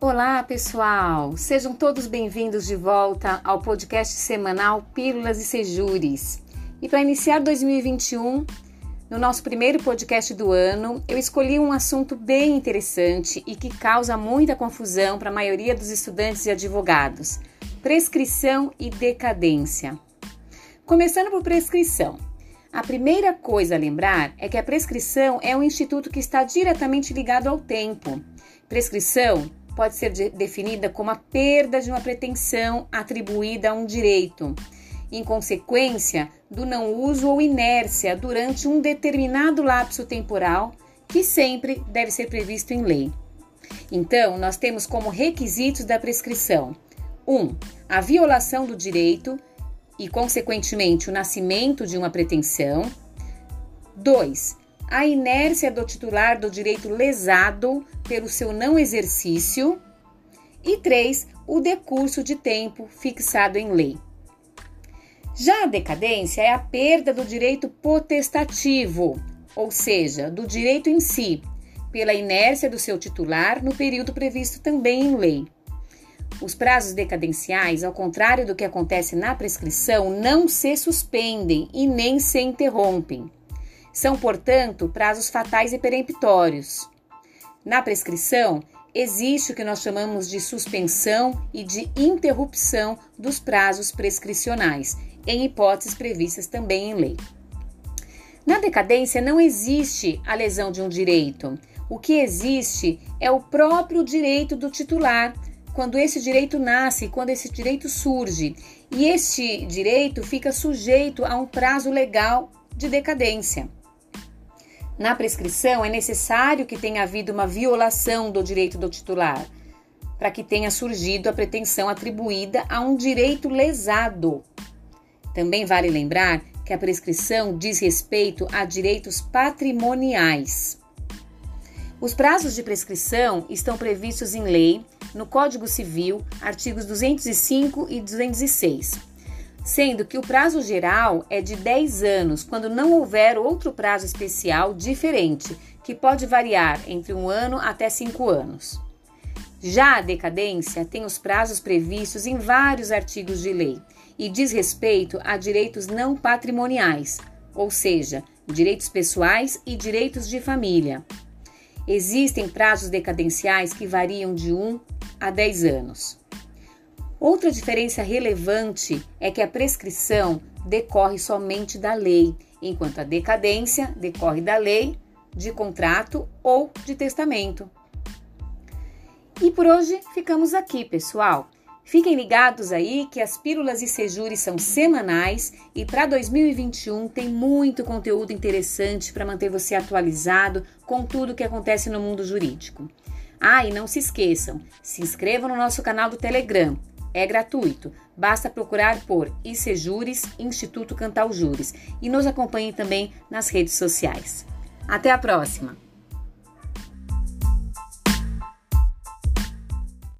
Olá, pessoal! Sejam todos bem-vindos de volta ao podcast semanal Pílulas e Sejures. E para iniciar 2021, no nosso primeiro podcast do ano, eu escolhi um assunto bem interessante e que causa muita confusão para a maioria dos estudantes e advogados: prescrição e decadência. Começando por prescrição. A primeira coisa a lembrar é que a prescrição é um instituto que está diretamente ligado ao tempo. Prescrição pode ser de definida como a perda de uma pretensão atribuída a um direito, em consequência do não uso ou inércia durante um determinado lapso temporal, que sempre deve ser previsto em lei. Então, nós temos como requisitos da prescrição: 1. Um, a violação do direito e, consequentemente, o nascimento de uma pretensão. 2 a inércia do titular do direito lesado pelo seu não exercício. E 3. O decurso de tempo fixado em lei. Já a decadência é a perda do direito potestativo, ou seja, do direito em si, pela inércia do seu titular no período previsto também em lei. Os prazos decadenciais, ao contrário do que acontece na prescrição, não se suspendem e nem se interrompem. São, portanto, prazos fatais e peremptórios. Na prescrição, existe o que nós chamamos de suspensão e de interrupção dos prazos prescricionais, em hipóteses previstas também em lei. Na decadência não existe a lesão de um direito. O que existe é o próprio direito do titular, quando esse direito nasce, quando esse direito surge. E este direito fica sujeito a um prazo legal de decadência. Na prescrição, é necessário que tenha havido uma violação do direito do titular, para que tenha surgido a pretensão atribuída a um direito lesado. Também vale lembrar que a prescrição diz respeito a direitos patrimoniais. Os prazos de prescrição estão previstos em lei, no Código Civil, artigos 205 e 206 sendo que o prazo geral é de 10 anos, quando não houver outro prazo especial diferente, que pode variar entre um ano até cinco anos. Já a decadência tem os prazos previstos em vários artigos de lei e diz respeito a direitos não patrimoniais, ou seja, direitos pessoais e direitos de família. Existem prazos decadenciais que variam de 1 a 10 anos. Outra diferença relevante é que a prescrição decorre somente da lei, enquanto a decadência decorre da lei, de contrato ou de testamento. E por hoje ficamos aqui, pessoal. Fiquem ligados aí que as pílulas e sejures são semanais e para 2021 tem muito conteúdo interessante para manter você atualizado com tudo que acontece no mundo jurídico. Ah, e não se esqueçam, se inscrevam no nosso canal do Telegram é gratuito. Basta procurar por ICJures, Instituto Cantal Jures, e nos acompanhe também nas redes sociais. Até a próxima!